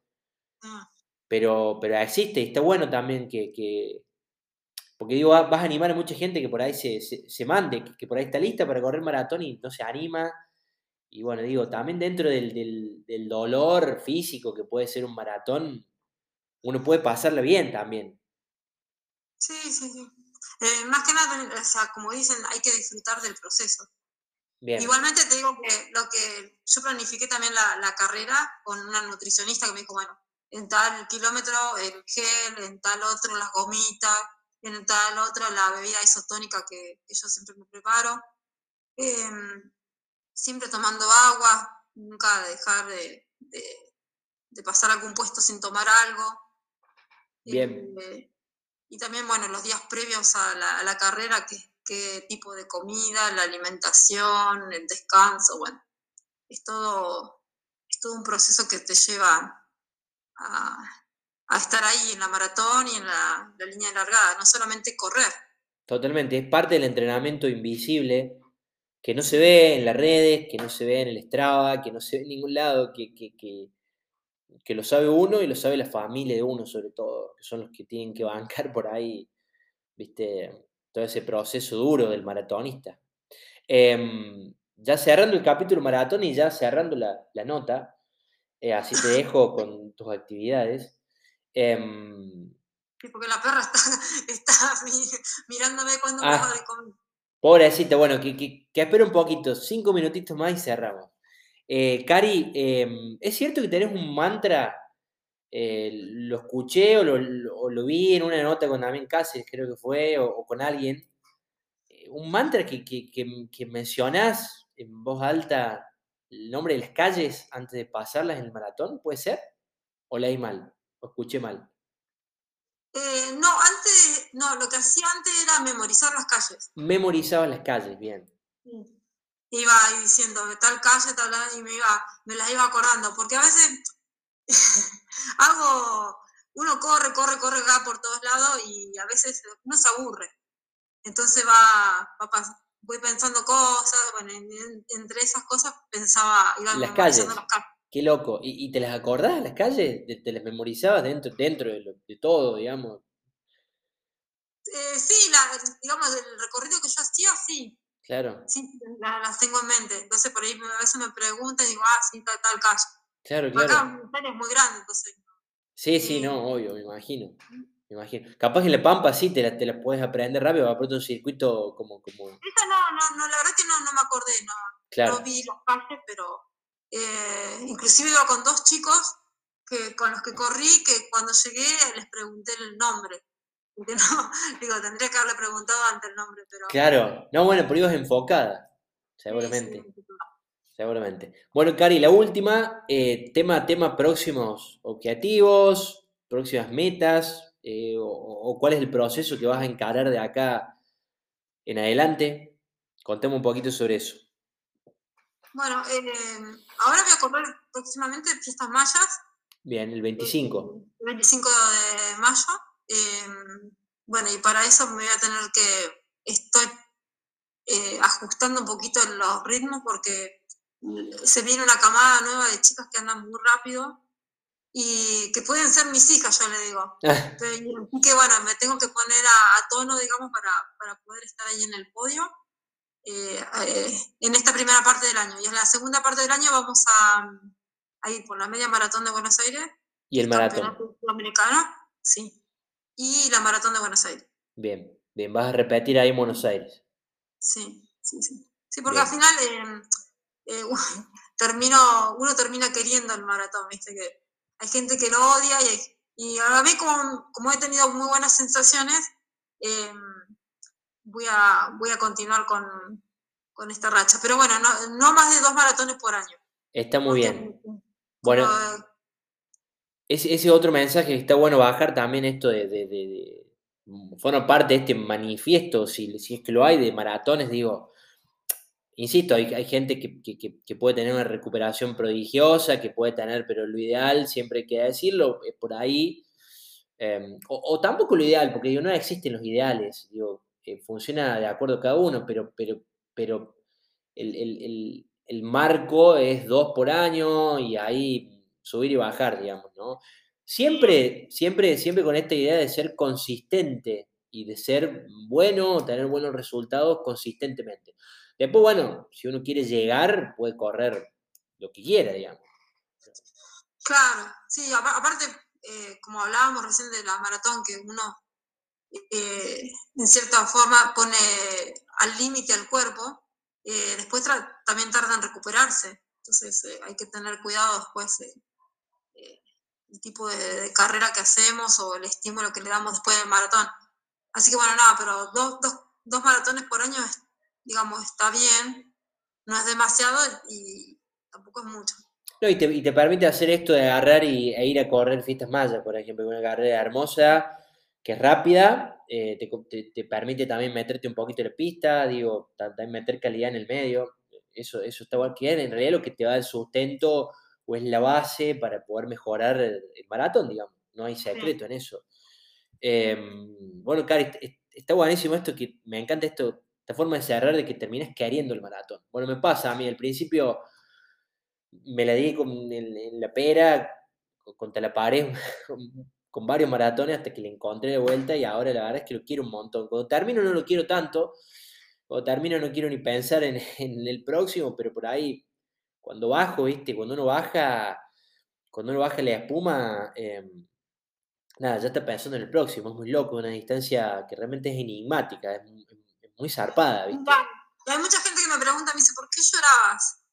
Ah. Pero, pero existe y está bueno también que, porque digo, vas a animar a mucha gente que por ahí se, se, mande, que, por ahí está lista para correr maratón y no se anima. Y bueno, digo, también dentro del, del, dolor físico que puede ser un maratón, uno puede pasarle bien también. Sí, sí, sí. Eh, más que nada, o sea, como dicen, hay que disfrutar del proceso. Igualmente te digo que lo que yo planifiqué también la, la, carrera con una nutricionista que me dijo, bueno, en tal kilómetro el gel, en tal otro las gomitas, en tal otro la bebida isotónica que, yo siempre me preparo. Em, siempre tomando agua, nunca dejar de, pasar algún puesto sin tomar algo. Bien. Eh, y también, bueno, los días previos a la, carrera, qué, tipo de comida, la alimentación, el descanso, bueno, es todo, es todo un proceso que te lleva a, estar ahí en la maratón y en la, línea largada, no solamente correr. Totalmente, es parte del entrenamiento invisible que no se ve en las redes, que no se ve en el Strava, que no se ve en ningún lado, que, que, que, lo sabe uno y lo sabe la familia de uno sobre todo, que son los que tienen que bancar por ahí, viste, todo ese proceso duro del maratonista. Em, ya cerrando el capítulo maratón y ya cerrando la, la nota, eh, así te dejo con tus actividades. Em, sí, porque la perra está, mirándome cuando me ah, de comer. Pobrecita, bueno, que, que, que espera un poquito, cinco minutitos más y cerramos. Eh, Cari, em, ¿es cierto que tenés un mantra? Eh, lo escuché o lo, vi en una nota con Damien Cáceres, creo que fue, o, con alguien. un mantra que, que, que mencionás en voz alta el nombre de las calles antes de pasarlas en el maratón, ¿puede ser? ¿O leí mal? ¿O escuché mal? Eh, no, antes, no, lo que hacía antes era memorizar las calles. Memorizaba las calles, bien. Iba diciendo tal calle, tal, y me iba, me las iba acordando, porque a veces hago, uno corre, corre, corre acá por todos lados y a veces uno se aburre. Entonces va, va voy pensando cosas, bueno, entre esas cosas pensaba, iba las calles. las calles. Qué loco. ¿Y, te las acordás las calles? ¿Te, las memorizabas dentro, dentro de, todo, digamos? Eh, sí, digamos, el recorrido que yo hacía, sí. Claro. Sí, las, tengo en mente. Entonces por ahí a veces me preguntan y digo, ah, sí, tal, tal calle. Claro, claro. Acá es muy grande, entonces. Sí, sí, no, obvio, me imagino. Me imagino. Capaz en La Pampa sí te las te la puedes aprender rápido, va por un circuito como. como... Esa no, no, no, la verdad que no, no me acordé, no. Claro. No vi los calles, pero eh, inclusive iba con dos chicos que, con los que corrí, que cuando llegué les pregunté el nombre. No, digo, tendría que haberle preguntado antes el nombre, pero... Claro, no, bueno, pero ibas enfocada, seguramente. seguramente. Bueno, Cari, la última, eh, tema, tema próximos objetivos, próximas metas, eh, o, cuál es el proceso que vas a encarar de acá en adelante. Contemos un poquito sobre eso. Bueno, eh, ahora voy a correr próximamente Fiestas Mayas. Bien, el 25. El 25 de mayo. Em, bueno, y para eso me voy a tener que, estoy eh, ajustando un poquito los ritmos porque se viene una camada nueva de chicas que andan muy rápido y que pueden ser mis hijas, yo le digo. y que bueno, me tengo que poner a, tono, digamos, para, para, poder estar ahí en el podio. Eh, eh, en esta primera parte del año. Y en la segunda parte del año vamos a, ir por la media maratón de Buenos Aires. ¿Y el maratón? Dominicano, sí. Y la maratón de Buenos Aires. Bien, bien, vas a repetir ahí en Buenos Aires. Sí, sí, sí. Sí, porque al final em, eh, termino, uno termina queriendo el maratón, viste que hay gente que lo odia y, y a mí como, como he tenido muy buenas sensaciones, eh, voy a, voy a continuar con, esta racha. Pero bueno, no, más de dos maratones por año. Está muy bien. Bueno, ese, ese, otro mensaje está bueno bajar también esto de, de, forma parte de este manifiesto, si, si, es que lo hay, de maratones, digo, insisto, hay, hay gente que, puede tener una recuperación prodigiosa, que puede tener, pero lo ideal, siempre hay que decirlo, es por ahí, em, o, o, tampoco lo ideal, porque digo, no existen los ideales, digo, funciona de acuerdo a cada uno, pero, pero, pero el, marco es dos por año y ahí subir y bajar, digamos, ¿no? Siempre, siempre, siempre con esta idea de ser consistente y de ser bueno, tener buenos resultados consistentemente. Después, bueno, si uno quiere llegar, puede correr lo que quiera, digamos. Claro, sí, aparte, eh, como hablábamos recién de la maratón, que uno eh, en cierta forma pone al límite al cuerpo, eh, después también tarda en recuperarse. Entonces eh, hay que tener cuidado después el tipo de, carrera que hacemos o el estímulo que le damos después del maratón. Así que bueno, nada, pero dos, dos, dos maratones por año, digamos, está bien, no es demasiado y tampoco es mucho. No, y te, y te permite hacer esto de agarrar y, e ir a correr fiestas mayas, por ejemplo, una carrera hermosa que es rápida, eh, te, permite también meterte un poquito en la pista, digo, también meter calidad en el medio, eso, eso está igual que en realidad lo que te da el sustento o es la base para poder mejorar el, maratón, digamos, no hay secreto en eso. Em, bueno, Cari, está buenísimo esto, que me encanta esto, esta forma de cerrar de que terminas queriendo el maratón. Bueno, me pasa a mí, al principio me la di con, en, la pera, contra la pared, con varios maratones hasta que le encontré de vuelta y ahora la verdad es que lo quiero un montón. Cuando termino no lo quiero tanto, cuando termino no quiero ni pensar en, el próximo, pero por ahí, cuando bajo, ¿viste? Cuando uno baja, cuando uno baja la espuma, em, nada, ya está pensando en el próximo, es muy loco, una distancia que realmente es enigmática, es, muy zarpada, ¿viste? Hay mucha gente que me pregunta, me dice, ¿por qué llorabas?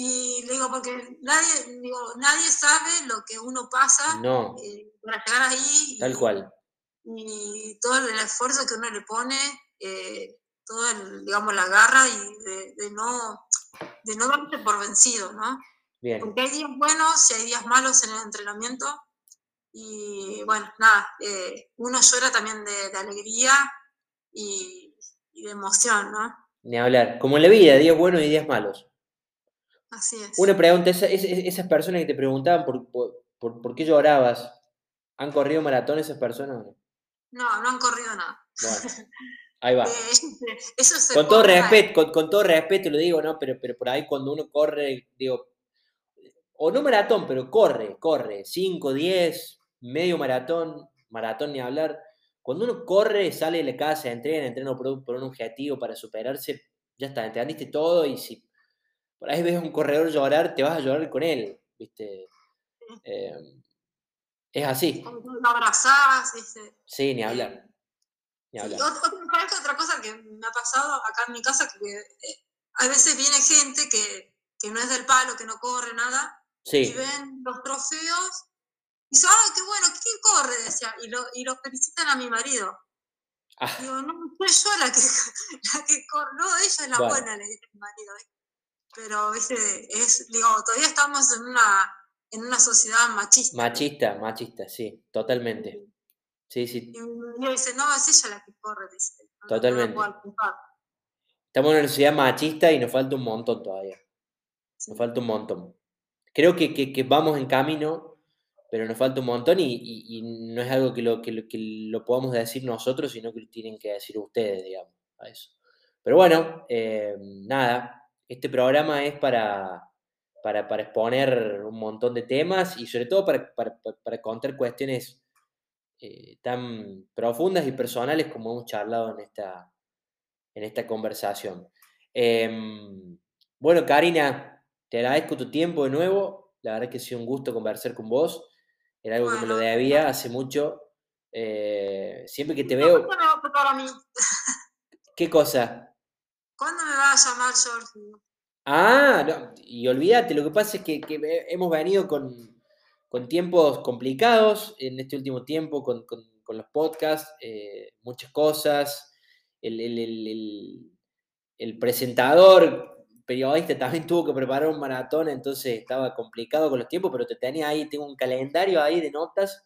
Y le digo, porque nadie, digo, nadie sabe lo que uno pasa eh, para llegar ahí. Tal cual. Y todo el esfuerzo que uno le pone, eh, todo, el, digamos, la garra y de, no, de no darte por vencido, ¿no? Bien. Porque hay días buenos y hay días malos en el entrenamiento. Y bueno, nada, eh, uno llora también de, alegría y, de emoción, ¿no? Ni hablar. Como en la vida, días buenos y días malos. Así es. Una pregunta, esas personas que te preguntaban por, por, por, qué llorabas, ¿han corrido maratón esas personas? No, no han corrido nada. Bueno, ahí va. Eso con, todo respeto, con, todo respeto lo digo, ¿no? Pero, pero por ahí cuando uno corre, digo, o no maratón, pero corre, corre, 5, 10, medio maratón, maratón ni hablar. Cuando uno corre, sale de la casa, entrena, entrena por, por un objetivo para superarse, ya está, entendiste todo y si por ahí ves a un corredor llorar, te vas a llorar con él, ¿viste? Eh, es así. Lo abrazabas, ¿viste? Sí, ni hablar. Ni hablar. otra cosa que me ha pasado acá en mi casa, que eh, a veces viene gente que, que, no es del palo, que no corre nada, y ven los trofeos y dicen, ¡ay, qué bueno! ¿Quién corre? Decía, y lo, y lo felicitan a mi marido. Ah. Digo, no, soy yo la que, la que corre, no, ella es la buena, le dice mi marido. Pero, viste, es, digo, todavía estamos en una, en una sociedad machista. Machista, machista, sí, totalmente. Sí, sí. Y dice, no, es ella la que corre, dice. totalmente. Estamos en una sociedad machista y nos falta un montón todavía. Nos falta un montón. Creo que, que, vamos en camino, pero nos falta un montón y, y, no es algo que lo, que, lo, que lo podamos decir nosotros, sino que lo tienen que decir ustedes, digamos, a eso. Pero bueno, eh, nada, este programa es para, para, para, exponer un montón de temas y sobre todo para, para, para contar cuestiones eh, tan profundas y personales como hemos charlado en esta, en esta conversación. Em, bueno, Karina, te agradezco tu tiempo de nuevo. La verdad que ha sido un gusto conversar con vos. Era algo que me lo debía hace mucho. Eh, siempre que te veo. ¿Qué cosa? ¿Cuándo me va a llamar George? Ah, no, y olvídate, lo que pasa es que, hemos venido con, tiempos complicados en este último tiempo, con, los podcasts, eh, muchas cosas. El, presentador, periodista, también tuvo que preparar un maratón, entonces estaba complicado con los tiempos, pero te tenía ahí, tengo un calendario ahí de notas,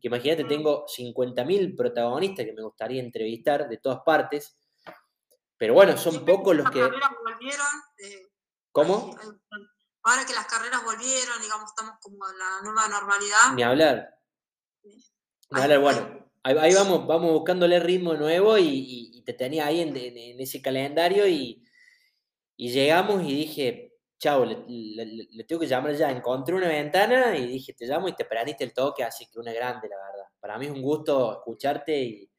que imagínate, tengo 50.000 protagonistas que me gustaría entrevistar de todas partes. Pero bueno, son pocos los que... Eh, ¿Cómo? Ahora que las carreras volvieron, digamos, estamos como en la nueva normalidad. Ni hablar. Ni hablar, bueno. Ahí, vamos, vamos buscándole ritmo nuevo y, te tenía ahí en, ese calendario y, llegamos y dije, chao, le, tengo que llamar ya. Encontré una ventana y dije, te llamo y te perdiste el toque, así que una grande, la verdad. Para mí es un gusto escucharte y,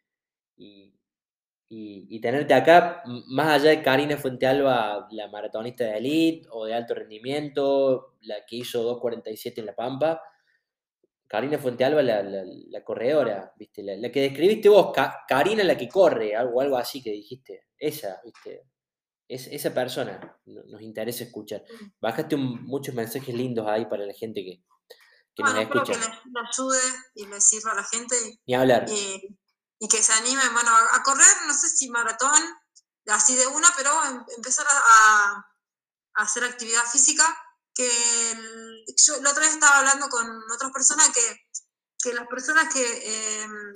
y, tenerte acá, más allá de Karina Fuentealba, la maratonista de elite o de alto rendimiento, la que hizo 2.47 en La Pampa, Karina Fuentealba, la, la, corredora, ¿viste? La, que describiste vos, Karina la que corre, algo, algo así que dijiste, esa, ¿viste? Es, esa persona nos interesa escuchar. Bajaste muchos mensajes lindos ahí para la gente que, que nos escucha. que le, ayude y le sirva a la gente. Ni hablar y que se animen, bueno, a, correr, no sé si maratón, así de una, pero em, empezar a, hacer actividad física, que yo la otra vez estaba hablando con otras personas que, que las personas que, em,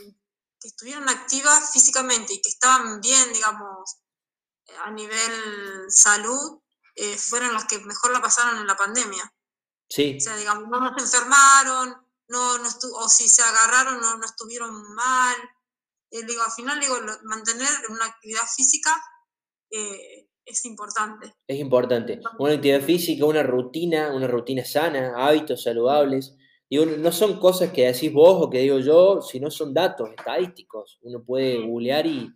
que, estuvieron activas físicamente y que estaban bien, digamos, a nivel salud, eh, fueron las que mejor la pasaron en la pandemia. Sí. O sea, digamos, no se enfermaron, no, no o si se agarraron, no, no estuvieron mal. Eh, digo, al final digo, mantener una actividad física eh, es importante. Es importante. Una actividad física, una rutina, una rutina sana, hábitos saludables. Digo, no son cosas que decís vos o que digo yo, sino son datos estadísticos. Uno puede googlear y,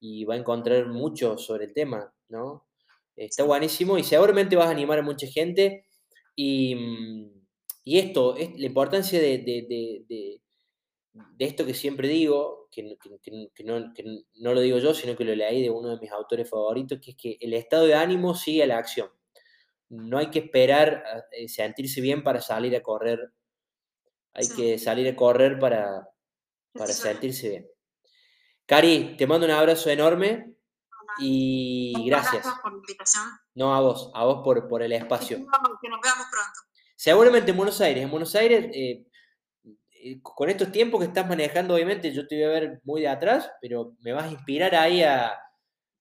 y va a encontrar mucho sobre el tema, ¿no? Está buenísimo y seguramente vas a animar a mucha gente. Y, mm, y esto, es la importancia de, de, de esto que siempre digo, que, no, lo digo yo, sino que lo leí de uno de mis autores favoritos, que es que el estado de ánimo sigue a la acción. No hay que esperar a eh, sentirse bien para salir a correr. Hay que salir a correr para, para sentirse bien. Cari, te mando un abrazo enorme. Y gracias. Gracias por la invitación. No, a vos, a vos por, por el espacio. Que nos veamos pronto. Seguramente en Buenos Aires. En Buenos Aires, eh, con estos tiempos que estás manejando, obviamente, yo te voy a ver muy de atrás, pero me vas a inspirar ahí a,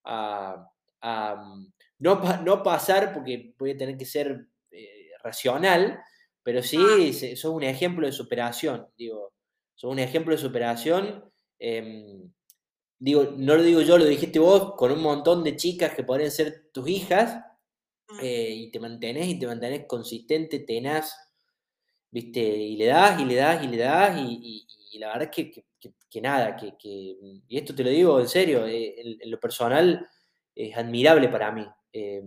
a, mm, no, no, pasar, porque voy a tener que ser eh, racional, pero sí, ah. sos un ejemplo de superación, digo, sos un ejemplo de superación. Em, digo, no lo digo yo, lo dijiste vos, con un montón de chicas que podrían ser tus hijas, mm. eh, y te mantenés y te mantenés consistente, tenaz, ¿viste? Y le das, y le das, y le das, y, la verdad es que, que, nada, que, y esto te lo digo en serio, eh, en, lo personal es admirable para mí, eh,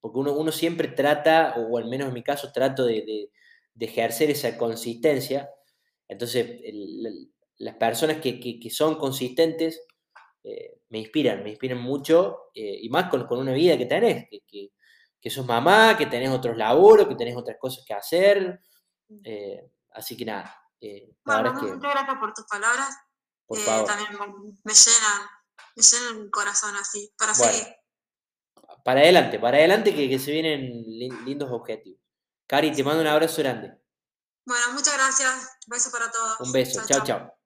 porque uno, uno, siempre trata, o al menos en mi caso trato de, ejercer esa consistencia, entonces las personas que, son consistentes eh, me inspiran, me inspiran mucho, y más con, con, una vida que tenés, que, que sos mamá, que tenés otros laburos, que tenés otras cosas que hacer, eh, así que nada. Eh, bueno, muchas gracias por tus palabras. Por eh, También me llenan, me llenan el corazón así, para seguir. Para adelante, para adelante que, que se vienen lindos objetivos. Cari, te mando un abrazo grande. Bueno, muchas gracias. Beso para todos. Un beso. chao. chao.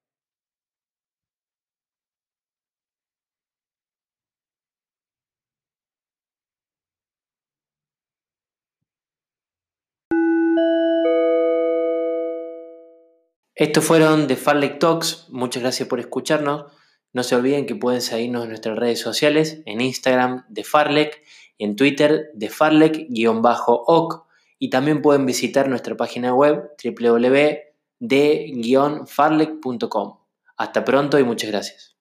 Estos fueron The Farlek Talks. Muchas gracias por escucharnos. No se olviden que pueden seguirnos en nuestras redes sociales, en Instagram de Farlek, en Twitter de Farlek-oc y también pueden visitar nuestra página web www.de-farlek.com. Hasta pronto y muchas gracias.